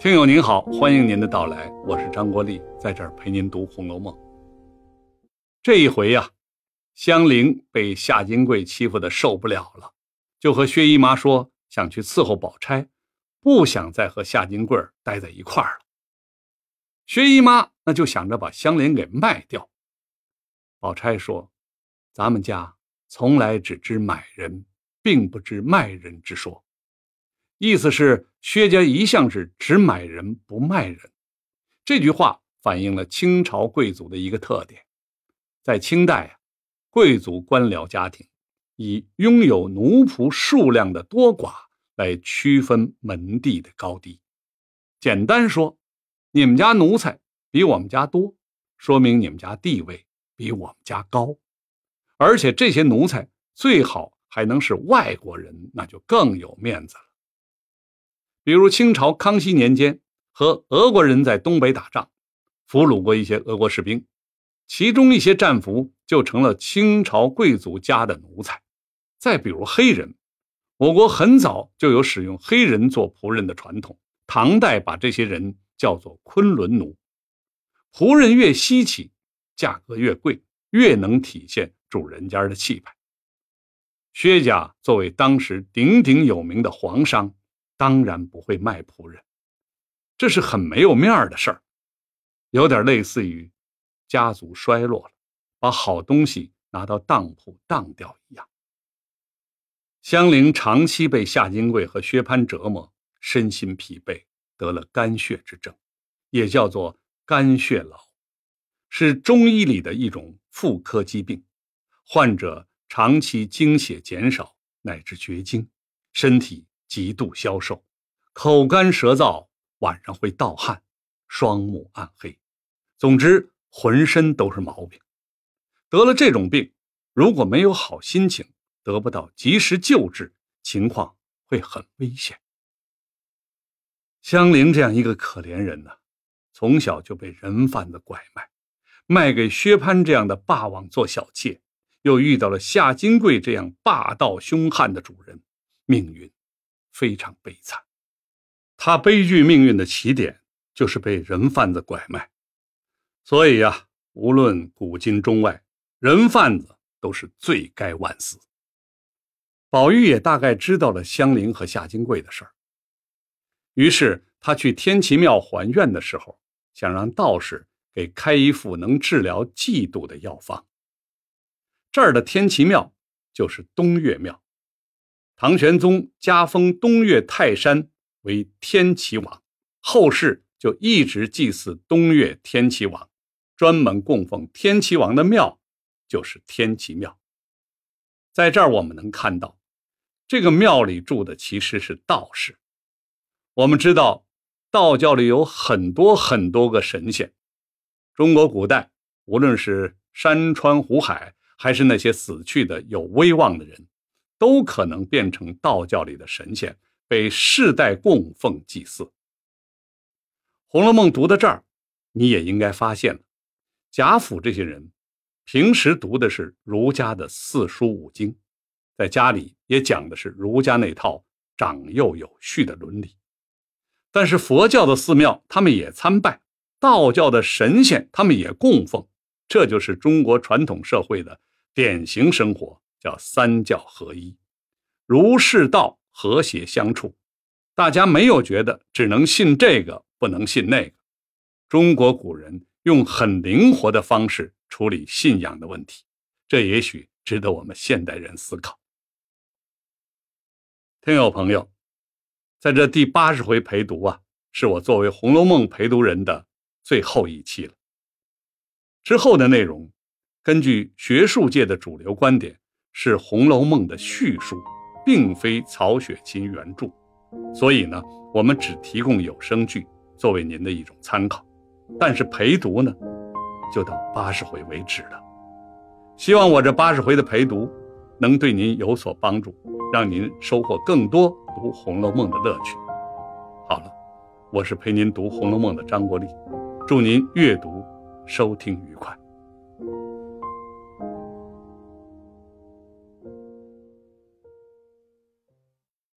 听友您好，欢迎您的到来，我是张国立，在这儿陪您读《红楼梦》。这一回呀，香菱被夏金桂欺负的受不了了，就和薛姨妈说想去伺候宝钗，不想再和夏金桂待在一块儿了。薛姨妈那就想着把香菱给卖掉。宝钗说：“咱们家从来只知买人，并不知卖人之说。”意思是薛家一向是只买人不卖人，这句话反映了清朝贵族的一个特点。在清代啊，贵族官僚家庭以拥有奴仆数量的多寡来区分门第的高低。简单说，你们家奴才比我们家多，说明你们家地位比我们家高，而且这些奴才最好还能是外国人，那就更有面子了。比如清朝康熙年间，和俄国人在东北打仗，俘虏过一些俄国士兵，其中一些战俘就成了清朝贵族家的奴才。再比如黑人，我国很早就有使用黑人做仆人的传统，唐代把这些人叫做昆仑奴。仆人越稀奇，价格越贵，越能体现主人家的气派。薛家作为当时鼎鼎有名的皇商。当然不会卖仆人，这是很没有面儿的事儿，有点类似于家族衰落了，把好东西拿到当铺当掉一样。香菱长期被夏金桂和薛蟠折磨，身心疲惫，得了肝血之症，也叫做肝血痨，是中医里的一种妇科疾病，患者长期精血减少乃至绝经，身体。极度消瘦，口干舌燥，晚上会盗汗，双目暗黑，总之浑身都是毛病。得了这种病，如果没有好心情，得不到及时救治，情况会很危险。香菱这样一个可怜人呢，从小就被人贩子拐卖，卖给薛蟠这样的霸王做小妾，又遇到了夏金桂这样霸道凶悍的主人，命运。非常悲惨，他悲剧命运的起点就是被人贩子拐卖，所以呀，无论古今中外，人贩子都是罪该万死。宝玉也大概知道了香菱和夏金桂的事儿，于是他去天齐庙还愿的时候，想让道士给开一副能治疗嫉妒的药方。这儿的天齐庙就是东岳庙。唐玄宗加封东岳泰山为天齐王，后世就一直祭祀东岳天齐王，专门供奉天齐王的庙就是天齐庙。在这儿我们能看到，这个庙里住的其实是道士。我们知道，道教里有很多很多个神仙。中国古代，无论是山川湖海，还是那些死去的有威望的人。都可能变成道教里的神仙，被世代供奉祭祀。《红楼梦》读到这儿，你也应该发现了，贾府这些人平时读的是儒家的四书五经，在家里也讲的是儒家那套长幼有序的伦理。但是佛教的寺庙他们也参拜，道教的神仙他们也供奉，这就是中国传统社会的典型生活。叫三教合一，儒释道和谐相处，大家没有觉得只能信这个不能信那个。中国古人用很灵活的方式处理信仰的问题，这也许值得我们现代人思考。听友朋友，在这第八十回陪读啊，是我作为《红楼梦》陪读人的最后一期了。之后的内容，根据学术界的主流观点。是《红楼梦》的叙述，并非曹雪芹原著，所以呢，我们只提供有声剧作为您的一种参考。但是陪读呢，就到八十回为止了。希望我这八十回的陪读能对您有所帮助，让您收获更多读《红楼梦》的乐趣。好了，我是陪您读《红楼梦》的张国立，祝您阅读收听愉快。